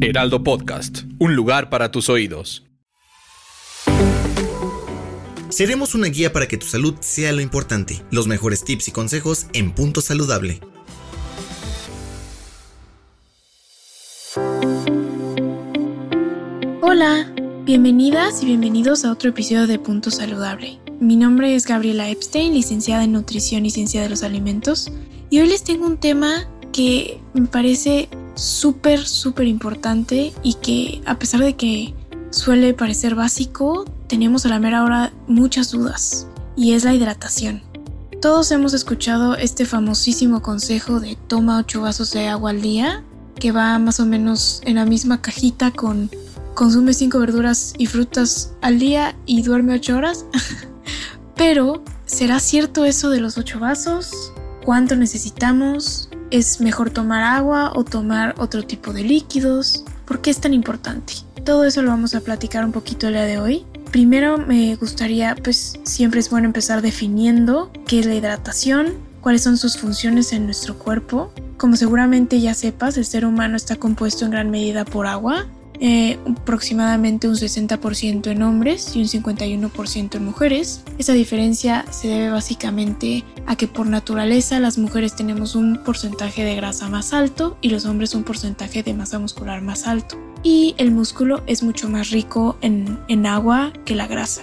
Heraldo Podcast, un lugar para tus oídos. Seremos una guía para que tu salud sea lo importante. Los mejores tips y consejos en Punto Saludable. Hola, bienvenidas y bienvenidos a otro episodio de Punto Saludable. Mi nombre es Gabriela Epstein, licenciada en Nutrición y Ciencia de los Alimentos, y hoy les tengo un tema que me parece súper, súper importante y que a pesar de que suele parecer básico, tenemos a la mera hora muchas dudas, y es la hidratación. Todos hemos escuchado este famosísimo consejo de toma 8 vasos de agua al día, que va más o menos en la misma cajita con consume 5 verduras y frutas al día y duerme 8 horas. Pero, ¿será cierto eso de los 8 vasos? ¿Cuánto necesitamos? ¿Es mejor tomar agua o tomar otro tipo de líquidos? ¿Por qué es tan importante? Todo eso lo vamos a platicar un poquito el día de hoy. Primero me gustaría, pues siempre es bueno empezar definiendo qué es la hidratación, cuáles son sus funciones en nuestro cuerpo. Como seguramente ya sepas, el ser humano está compuesto en gran medida por agua, eh, aproximadamente un 60% en hombres y un 51% en mujeres. Esa diferencia se debe básicamente a que por naturaleza las mujeres tenemos un porcentaje de grasa más alto y los hombres un porcentaje de masa muscular más alto. Y el músculo es mucho más rico en, en agua que la grasa.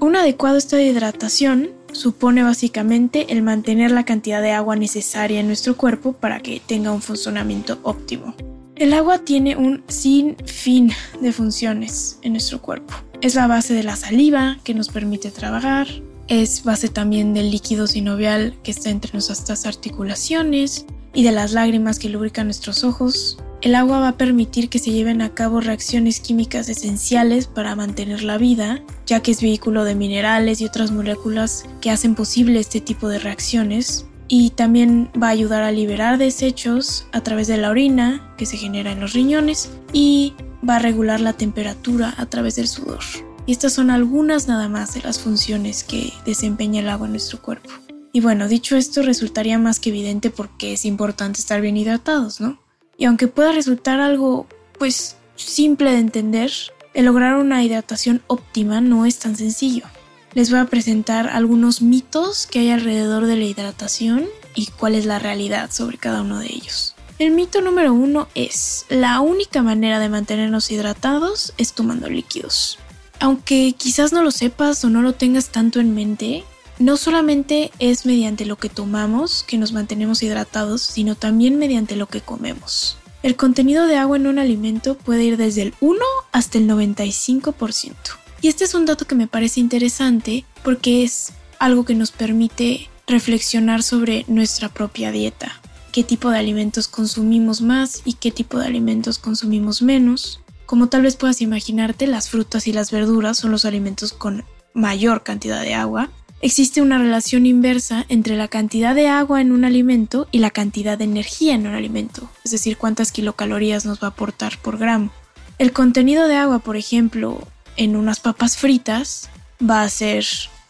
Un adecuado estado de hidratación supone básicamente el mantener la cantidad de agua necesaria en nuestro cuerpo para que tenga un funcionamiento óptimo. El agua tiene un sinfín de funciones en nuestro cuerpo. Es la base de la saliva que nos permite trabajar, es base también del líquido sinovial que está entre nuestras articulaciones y de las lágrimas que lubrican nuestros ojos. El agua va a permitir que se lleven a cabo reacciones químicas esenciales para mantener la vida, ya que es vehículo de minerales y otras moléculas que hacen posible este tipo de reacciones, y también va a ayudar a liberar desechos a través de la orina que se genera en los riñones y va a regular la temperatura a través del sudor. Y estas son algunas nada más de las funciones que desempeña el agua en nuestro cuerpo. Y bueno, dicho esto, resultaría más que evidente porque es importante estar bien hidratados, ¿no? Y aunque pueda resultar algo, pues, simple de entender, lograr una hidratación óptima no es tan sencillo les voy a presentar algunos mitos que hay alrededor de la hidratación y cuál es la realidad sobre cada uno de ellos. El mito número uno es, la única manera de mantenernos hidratados es tomando líquidos. Aunque quizás no lo sepas o no lo tengas tanto en mente, no solamente es mediante lo que tomamos que nos mantenemos hidratados, sino también mediante lo que comemos. El contenido de agua en un alimento puede ir desde el 1 hasta el 95%. Y este es un dato que me parece interesante porque es algo que nos permite reflexionar sobre nuestra propia dieta, qué tipo de alimentos consumimos más y qué tipo de alimentos consumimos menos. Como tal vez puedas imaginarte, las frutas y las verduras son los alimentos con mayor cantidad de agua, existe una relación inversa entre la cantidad de agua en un alimento y la cantidad de energía en un alimento, es decir, cuántas kilocalorías nos va a aportar por gramo. El contenido de agua, por ejemplo, en unas papas fritas va a ser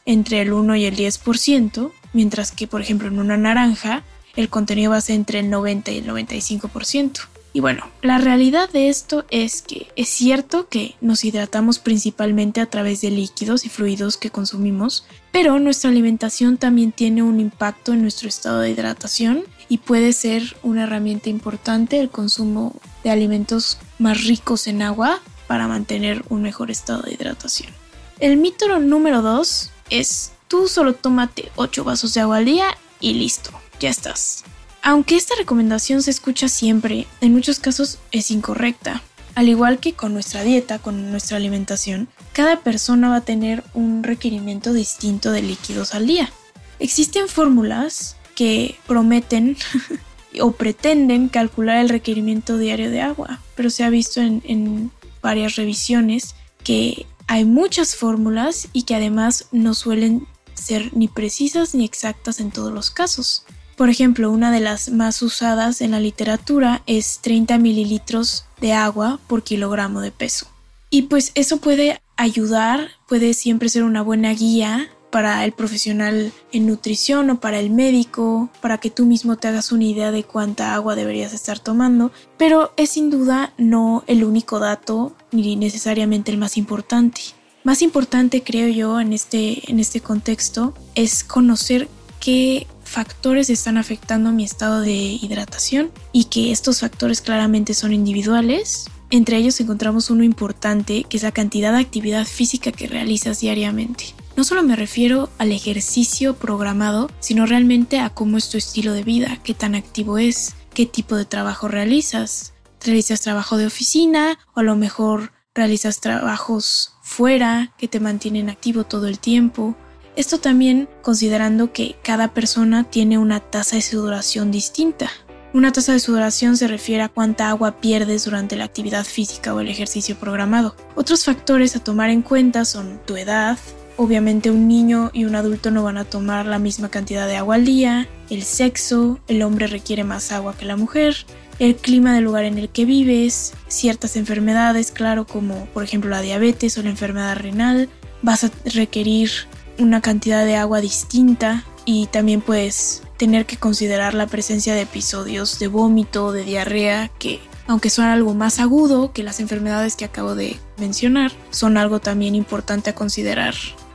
entre el 1 y el 10%, mientras que, por ejemplo, en una naranja el contenido va a ser entre el 90 y el 95%. Y bueno, la realidad de esto es que es cierto que nos hidratamos principalmente a través de líquidos y fluidos que consumimos, pero nuestra alimentación también tiene un impacto en nuestro estado de hidratación y puede ser una herramienta importante el consumo de alimentos más ricos en agua para mantener un mejor estado de hidratación. El mito número 2 es tú solo tómate 8 vasos de agua al día y listo, ya estás. Aunque esta recomendación se escucha siempre, en muchos casos es incorrecta. Al igual que con nuestra dieta, con nuestra alimentación, cada persona va a tener un requerimiento distinto de líquidos al día. Existen fórmulas que prometen o pretenden calcular el requerimiento diario de agua, pero se ha visto en, en varias revisiones que hay muchas fórmulas y que además no suelen ser ni precisas ni exactas en todos los casos. Por ejemplo, una de las más usadas en la literatura es 30 mililitros de agua por kilogramo de peso. Y pues eso puede ayudar, puede siempre ser una buena guía para el profesional en nutrición o para el médico, para que tú mismo te hagas una idea de cuánta agua deberías estar tomando, pero es sin duda no el único dato ni necesariamente el más importante. Más importante creo yo en este, en este contexto es conocer qué factores están afectando mi estado de hidratación y que estos factores claramente son individuales. Entre ellos encontramos uno importante que es la cantidad de actividad física que realizas diariamente. No solo me refiero al ejercicio programado, sino realmente a cómo es tu estilo de vida, qué tan activo es, qué tipo de trabajo realizas. ¿Realizas trabajo de oficina o a lo mejor realizas trabajos fuera que te mantienen activo todo el tiempo? Esto también considerando que cada persona tiene una tasa de sudoración distinta. Una tasa de sudoración se refiere a cuánta agua pierdes durante la actividad física o el ejercicio programado. Otros factores a tomar en cuenta son tu edad, obviamente un niño y un adulto no van a tomar la misma cantidad de agua al día, el sexo, el hombre requiere más agua que la mujer, el clima del lugar en el que vives, ciertas enfermedades, claro, como por ejemplo la diabetes o la enfermedad renal, vas a requerir una cantidad de agua distinta y también puedes tener que considerar la presencia de episodios de vómito, de diarrea, que aunque son algo más agudo que las enfermedades que acabo de mencionar, son algo también importante a considerar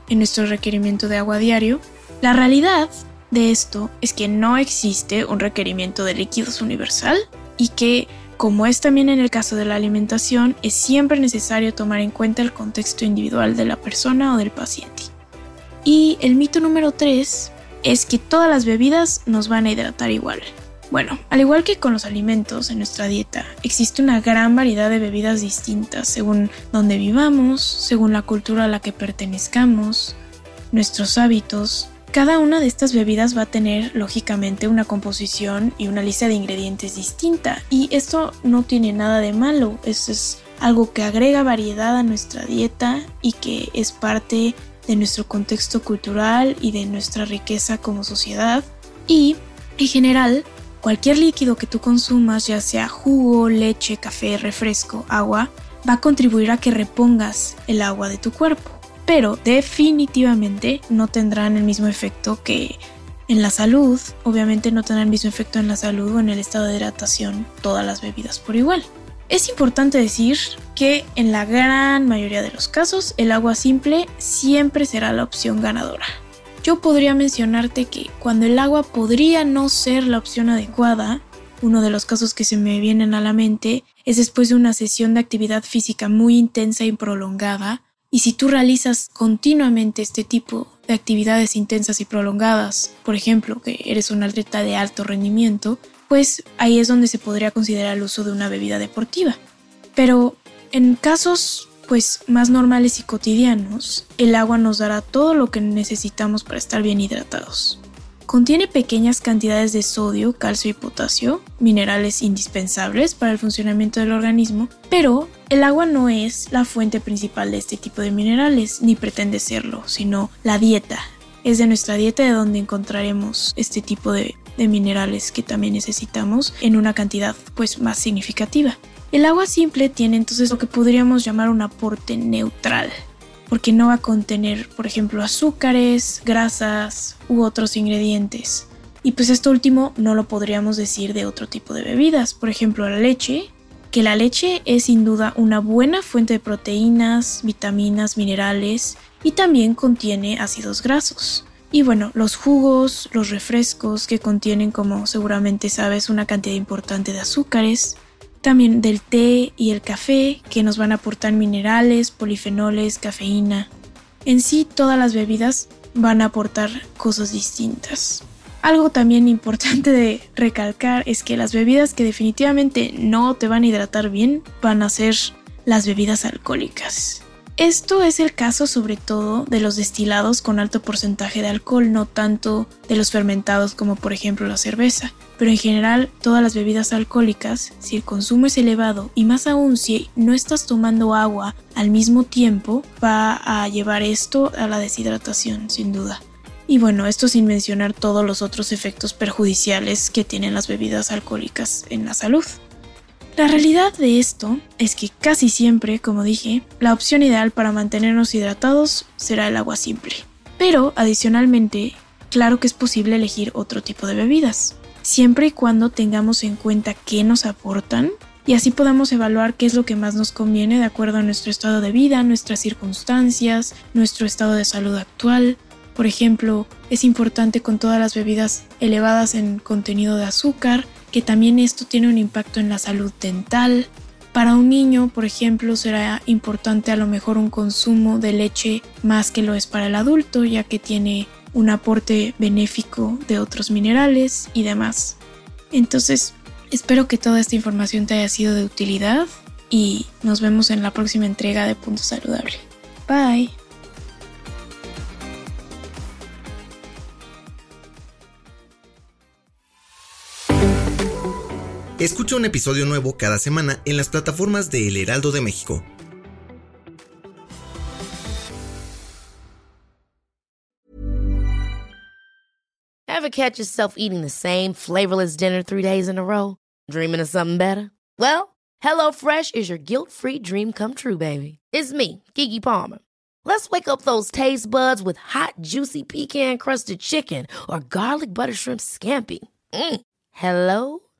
en nuestro requerimiento de agua diario. La realidad de esto es que no existe un requerimiento de líquidos universal y que, como es también en el caso de la alimentación, es siempre necesario tomar en cuenta el contexto individual de la persona o del paciente. Y el mito número 3 es que todas las bebidas nos van a hidratar igual. Bueno, al igual que con los alimentos en nuestra dieta, existe una gran variedad de bebidas distintas según donde vivamos, según la cultura a la que pertenezcamos, nuestros hábitos. Cada una de estas bebidas va a tener lógicamente una composición y una lista de ingredientes distinta y esto no tiene nada de malo, eso es algo que agrega variedad a nuestra dieta y que es parte de nuestro contexto cultural y de nuestra riqueza como sociedad. Y, en general, cualquier líquido que tú consumas, ya sea jugo, leche, café, refresco, agua, va a contribuir a que repongas el agua de tu cuerpo. Pero definitivamente no tendrán el mismo efecto que en la salud. Obviamente no tendrán el mismo efecto en la salud o en el estado de hidratación todas las bebidas por igual. Es importante decir que en la gran mayoría de los casos el agua simple siempre será la opción ganadora. Yo podría mencionarte que cuando el agua podría no ser la opción adecuada, uno de los casos que se me vienen a la mente es después de una sesión de actividad física muy intensa y prolongada, y si tú realizas continuamente este tipo de actividades intensas y prolongadas, por ejemplo, que eres un atleta de alto rendimiento, pues ahí es donde se podría considerar el uso de una bebida deportiva. Pero en casos pues más normales y cotidianos, el agua nos dará todo lo que necesitamos para estar bien hidratados. Contiene pequeñas cantidades de sodio, calcio y potasio, minerales indispensables para el funcionamiento del organismo, pero el agua no es la fuente principal de este tipo de minerales, ni pretende serlo, sino la dieta, es de nuestra dieta de donde encontraremos este tipo de, de minerales que también necesitamos en una cantidad pues más significativa. El agua simple tiene entonces lo que podríamos llamar un aporte neutral, porque no va a contener, por ejemplo, azúcares, grasas u otros ingredientes. Y pues esto último no lo podríamos decir de otro tipo de bebidas, por ejemplo la leche, que la leche es sin duda una buena fuente de proteínas, vitaminas, minerales y también contiene ácidos grasos. Y bueno, los jugos, los refrescos que contienen, como seguramente sabes, una cantidad importante de azúcares, también del té y el café que nos van a aportar minerales, polifenoles, cafeína. En sí, todas las bebidas van a aportar cosas distintas. Algo también importante de recalcar es que las bebidas que definitivamente no te van a hidratar bien van a ser las bebidas alcohólicas. Esto es el caso sobre todo de los destilados con alto porcentaje de alcohol, no tanto de los fermentados como por ejemplo la cerveza. Pero en general todas las bebidas alcohólicas, si el consumo es elevado y más aún si no estás tomando agua al mismo tiempo, va a llevar esto a la deshidratación sin duda. Y bueno, esto sin mencionar todos los otros efectos perjudiciales que tienen las bebidas alcohólicas en la salud. La realidad de esto es que casi siempre, como dije, la opción ideal para mantenernos hidratados será el agua simple. Pero, adicionalmente, claro que es posible elegir otro tipo de bebidas, siempre y cuando tengamos en cuenta qué nos aportan y así podamos evaluar qué es lo que más nos conviene de acuerdo a nuestro estado de vida, nuestras circunstancias, nuestro estado de salud actual, por ejemplo, es importante con todas las bebidas elevadas en contenido de azúcar, que también esto tiene un impacto en la salud dental. Para un niño, por ejemplo, será importante a lo mejor un consumo de leche más que lo es para el adulto, ya que tiene un aporte benéfico de otros minerales y demás. Entonces, espero que toda esta información te haya sido de utilidad y nos vemos en la próxima entrega de Punto Saludable. Bye. Escucha un episodio nuevo cada semana en las plataformas de El Heraldo de México. Ever catch yourself eating the same flavorless dinner three days in a row? Dreaming of something better? Well, HelloFresh is your guilt-free dream come true, baby. It's me, Kiki Palmer. Let's wake up those taste buds with hot, juicy pecan-crusted chicken or garlic butter shrimp scampi. Mm. Hello